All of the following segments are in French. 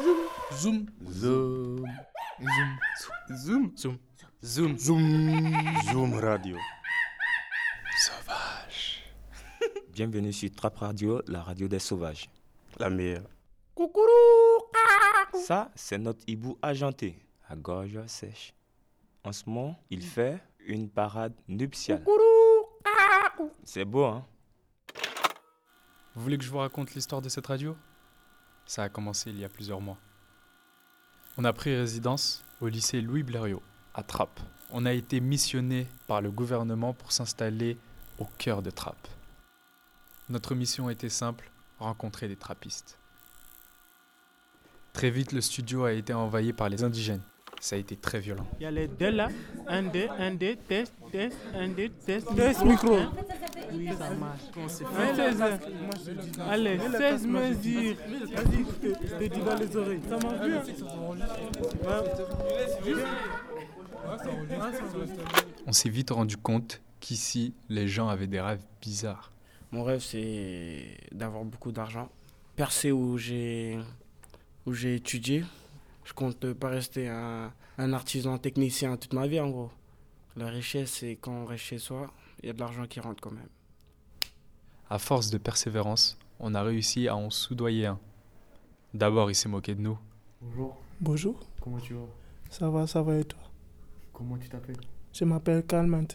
Zoom. Zoom. Zoom. Zoom. Zoom. Zoom. Zoom Radio. Sauvage. Bienvenue sur Trap Radio, la radio des sauvages. La meilleure. Ça, c'est notre hibou argenté, à gorge sèche. En ce moment, il fait une parade nuptiale. C'est beau, hein? Vous voulez que je vous raconte l'histoire de cette radio? Ça a commencé il y a plusieurs mois. On a pris résidence au lycée Louis Blériot, à Trappes. On a été missionné par le gouvernement pour s'installer au cœur de Trappes. Notre mission était simple, rencontrer des trappistes. Très vite, le studio a été envahi par les indigènes. Ça a été très violent. Il y a les deux là. Un, deux, un, deux, test, test, un, deux, test. Test micro. Oui, ça marche. Allez, 16 mesures. Vas-y, je te dis dans les oreilles. Ça marche bien. On s'est vite rendu compte qu'ici, les gens avaient des rêves bizarres. Mon rêve, c'est d'avoir beaucoup d'argent. Percer où j'ai où j'ai étudié. Je compte pas rester un, un artisan technicien toute ma vie, en gros. La richesse, c'est quand on reste chez soi, il y a de l'argent qui rentre quand même. À force de persévérance, on a réussi à en soudoyer un. D'abord, il s'est moqué de nous. Bonjour, Bonjour, comment tu vas? Ça va, ça va et toi? Comment tu t'appelles? Je m'appelle Calment.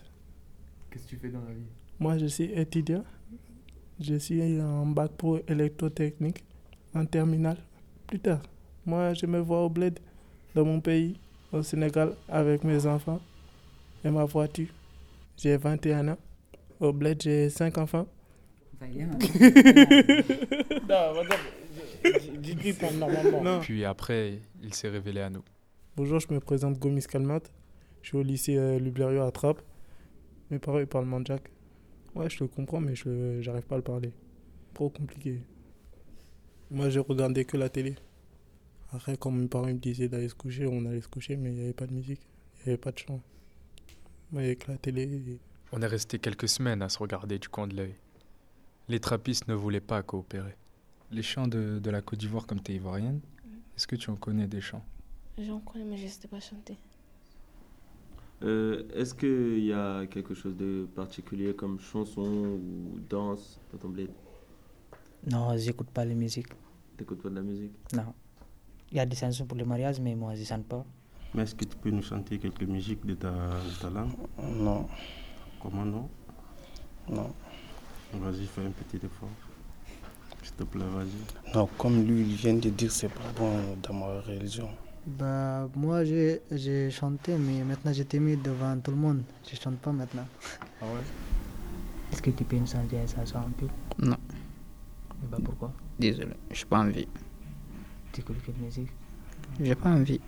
Qu'est-ce que tu fais dans la vie? Moi, je suis étudiant. Je suis en bac pro électrotechnique, en terminale. Plus tard, moi, je me vois au bled, dans mon pays, au Sénégal, avec mes enfants et ma voiture. J'ai 21 ans. Au bled, j'ai 5 enfants. Normalement. Non. Puis après, il s'est révélé à nous. Bonjour, je me présente Gomis Calmat. Je suis au lycée euh, Lublerio à Trappes. Mes parents ils parlent mandjak. Ouais, je le comprends, mais je j'arrive pas à le parler. Trop compliqué. Moi, je regardais que la télé. Après, quand mes parents ils me disaient d'aller se coucher, on allait se coucher, mais il n'y avait pas de musique. Il n'y avait pas de chant. Moi, il y avait que la télé. et- On est resté quelques semaines à se regarder du coin de l'œil. Les trappistes ne voulaient pas coopérer. Les chants de, de la Côte d'Ivoire, comme tu es ivoirienne, est-ce que tu en connais des chants J'en connais, mais je ne sais pas chanter. Euh, Est-ce qu'il y a quelque chose de particulier comme chanson ou danse dans ton bled? Non, j'écoute pas les musiques. T'écoutes pas de la musique? Non. Il y a des chansons pour le mariage, mais moi, je ne chante pas. Mais est-ce que tu peux nous chanter quelques musiques de ta, de ta langue? Non, Comment non? Non. Vas-y, fais un petit effort. S'il te plaît, vas-y. Non, comme lui, il vient de dire, c'est pas bon dans ma religion. Bah, moi, j'ai j'ai chanté, mais maintenant, j'ai timide devant tout le monde. Je chante pas maintenant. Ah ouais? Est-ce que tu peux me chanter une chanson un peu? Non. Et bah, pourquoi? Désolé, j'ai pas envie. Tu écoutes quelle musique? J'ai pas envie.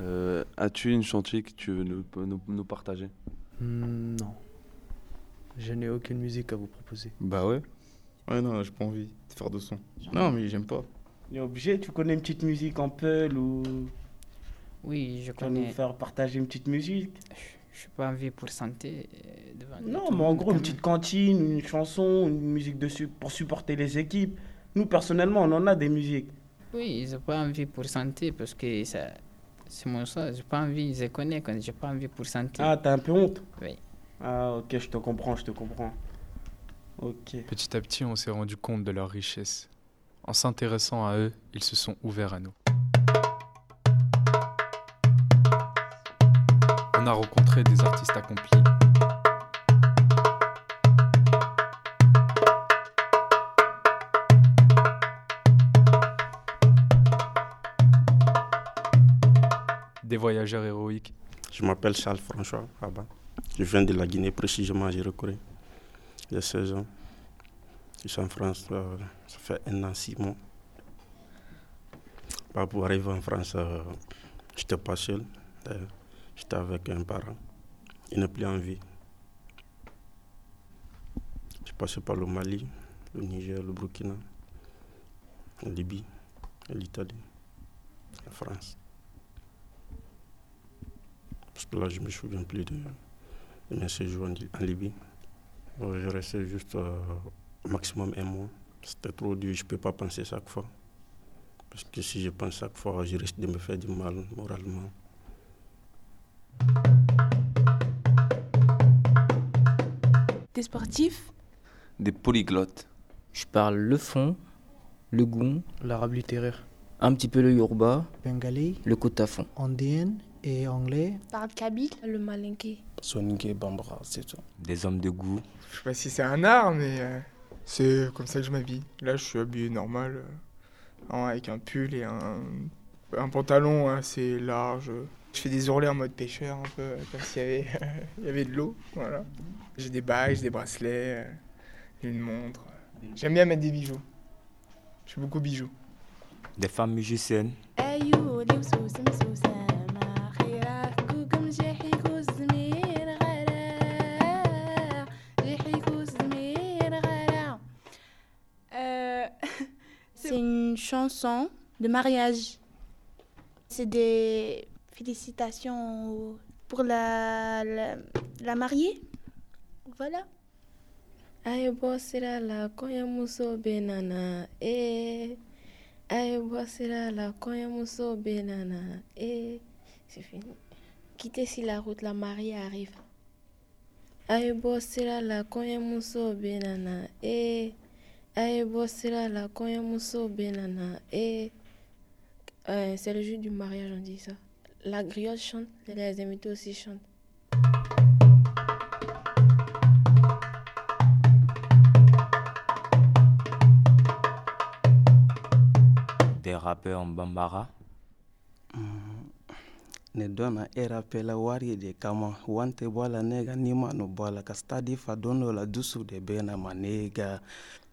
Euh, As-tu une chantier que tu veux nous, nous, nous partager? Hmm, Non. Je n'ai aucune musique à vous proposer. Bah ouais. Ouais, non, j'ai pas envie de faire de son. Non, mais j'aime pas. Il est obligé, tu connais une petite musique en peul ou Oui, je tu vas nous connais. faire partager une petite musique? Je suis pas envie pour chanter euh, devant Non, mais en gros, une petite cantine, une chanson, une musique dessus pour supporter les équipes. Nous, personnellement, on en a des musiques. Oui, j'ai pas envie pour chanter parce que ça. C'est mon choix. J'ai pas envie, je connais quand j'ai pas envie pour chanter. Ah, t'as un peu honte? Oui. Ah, ok, je te comprends, je te comprends. Ok. Petit à petit, on s'est rendu compte de leur richesse. En s'intéressant à eux, ils se sont ouverts à nous. On a rencontré des artistes accomplis. Voyageurs héroïques. Je m'appelle Charles François. Je viens de la Guinée, précisément. Il y a 16 ans. Je suis en France, euh, ça fait un an, six mois. Bah, pour arriver en France, euh, je n'étais pas seul. Euh, J'étais avec un parent. Il n'est plus en vie. Je passé par le Mali, le Niger, le Burkina, la Libye, l'Italie, la France. Parce que là, je me souviens plus de, de mes séjours en, Li- en Libye. Euh, Je restais juste euh, au maximum un mois. C'était trop dur, je ne peux pas penser chaque fois. Parce que si je pense chaque fois, je risque de me faire du mal moralement. Des sportifs? Des polyglottes. Je parle le fond, le goût, l'arabe littéraire, un petit peu le yoruba, bengali, le kotafon. indien et anglais. Parle kabyle, le malinké. Soninké Bambara, c'est tout. Des hommes de goût. Je sais pas si c'est un art, mais euh, c'est comme ça que je m'habille. Là, je suis habillé normal, euh, avec un pull et un, un pantalon assez large. Je fais des ourlets en mode pêcheur, un peu, euh, comme s'il y avait, il y avait de l'eau. Voilà. J'ai des bagues, des bracelets, une montre. J'aime bien mettre des bijoux. Je fais beaucoup bijoux. Des femmes musiciennes. Euh, chanson de mariage. C'est des félicitations pour la, la, la mariée. Voilà. Aye bossira la konya muso benana eh Aye bossira la konya muso benana eh c'est fini. Quittez si la route la mariée arrive. Aye bossira la konya muso benana eh Aye bossira la konya muso benana eh Euh, c'est le jour du mariage, on dit ça. La griotte chante, les invités aussi chantent. Des rappeurs en bambara. ne dɔna e rapela wari de kama wante bɔla nega nima no bɔla ka stadi fa don dɔ la dusu de bena ma nega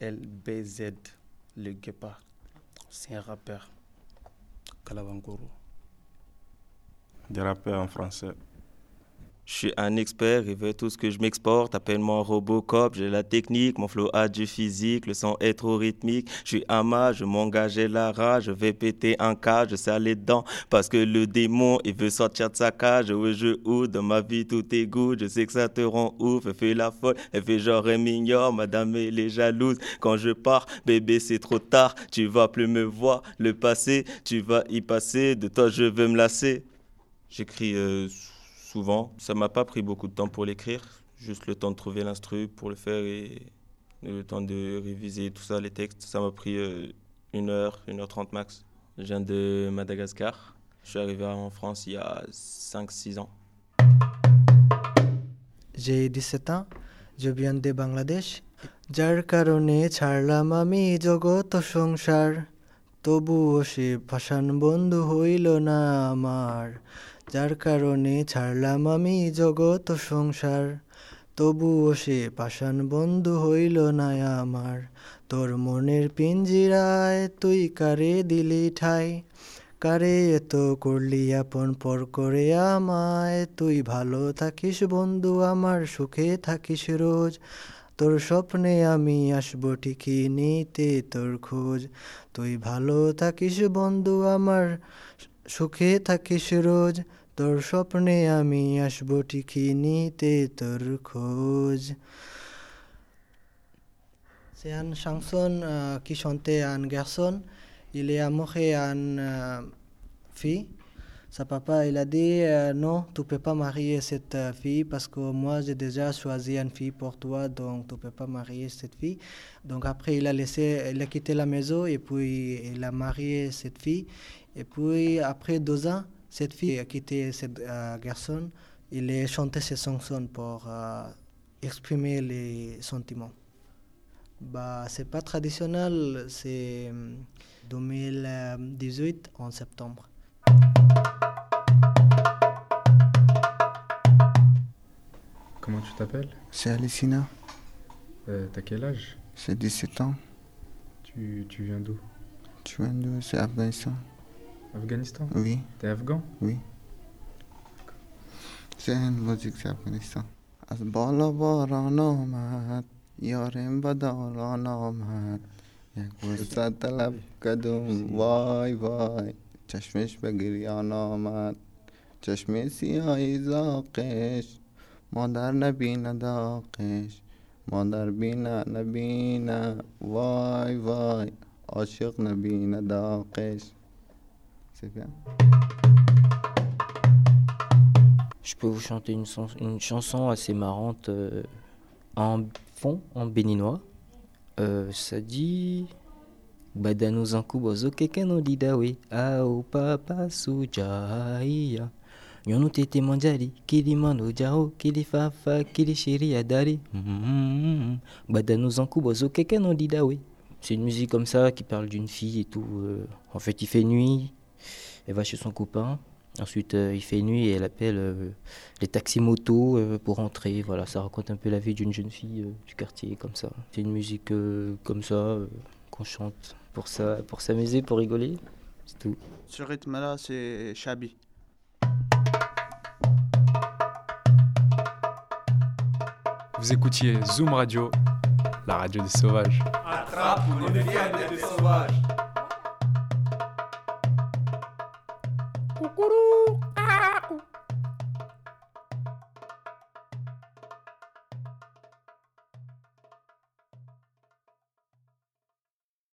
LBZ, le guépard. C'est un rappeur. Kalabankoro. Des rappeurs en français. Je suis un expert, il veut tout ce que je m'exporte. Appelle-moi Robocop, j'ai la technique, mon flow a du physique, le son est trop rythmique. Je suis Ama, je m'engage et la rage, je vais péter un cas, je serre les dents parce que le démon il veut sortir de sa cage. Ouais, je ou dans ma vie tout est good, je sais que ça te rend ouf. Elle fait la folle, elle fait genre elle m'ignore, madame elle est jalouse. Quand je pars, bébé c'est trop tard, tu vas plus me voir. Le passé, tu vas y passer, de toi je veux me lasser. J'écris. euh, souvent. Ça m'a pas pris beaucoup de temps pour l'écrire, juste le temps de trouver l'instru pour le faire et le temps de réviser tout ça, les textes. Ça m'a pris euh, une heure, une heure trente max. Je viens de Madagascar. Je suis arrivé en France il y a 5-6 ans. J'ai 17 ans, je viens de Bangladesh. যার কারণে ছাড়লাম আমি জগত সংসার তবুও সে পাষাণ বন্ধু হইল না আমার। যার কারণে ছাড়লাম আমি জগত সংসার। তবুও সে পাষাণ বন্ধু হইল না আমার। তোর মনের পিঞ্জিরায় তুই কারে দিলি ঠাই? কারে এত করলি আপন পর করে আমায়? তুই ভালো থাকিস বন্ধু, আমার সুখে থাকিস রোজ। তোর স্বপ্নে আমি আসব ঠিকই নিতে তোর খোঁজ। তুই ভালো থাকিস বন্ধু আমার সুখে থাকিস রোজ। তোর স্বপ্নে আমি আসব ঠিকই নিতে তোর খোঁজ। C'est une chanson euh, qui chantait un garçon. Il est Sa papa, il a dit euh, non, tu peux pas marier cette euh, fille parce que moi j'ai déjà choisi une fille pour toi, donc tu peux pas marier cette fille. Donc après, il a laissé, il a quitté la maison et puis il a marié cette fille. Et puis après deux ans, cette fille a quitté ce garçon. Il a chanté ses chansons pour euh, exprimer les sentiments. Bah, c'est pas traditionnel, c'est euh, 2018 en septembre. Comment tu t'appelles C'est Alicina. Euh, T'as quel âge J'ai 17 ans. Tu, tu viens d'où Tu viens d'où C'est Afghanistan. Afghanistan Oui. T'es afghan Oui. C'est une musique, c'est Afghanistan. از بالا باران آمد یارم بداران آمد یک فرصت طلب کدوم وای وای چشمش به گریان آمد چشم سیاهی زاقش مادر نبینه داغش مادر بینه نبینه وای وای عاشق نبینه داغش C'est bien. Je peux vous chanter une, son- une chanson assez marrante euh, en fond, en béninois. Euh, ça dit. Badano zankubo zokeke no didawe ao papa sujaya Nyono tete manjari kili mano jao kili fafa kili shiri adari Mhm. Badano zankubo zokeke no didawe C'est une musique comme ça qui parle d'une fille et tout. euh. En fait, il fait nuit, elle va chez son copain. Ensuite, euh, il fait nuit et elle appelle euh, les taxis-motos euh, pour rentrer. Voilà, ça raconte un peu la vie d'une jeune fille euh, du quartier, comme ça. C'est une musique euh, comme ça qu'on chante pour ça, pour s'amuser, pour rigoler. C'est tout. Ce rythme-là, c'est Chabi. Vous écoutiez Zoom Radio, la radio des sauvages. Attrape ou ne vienne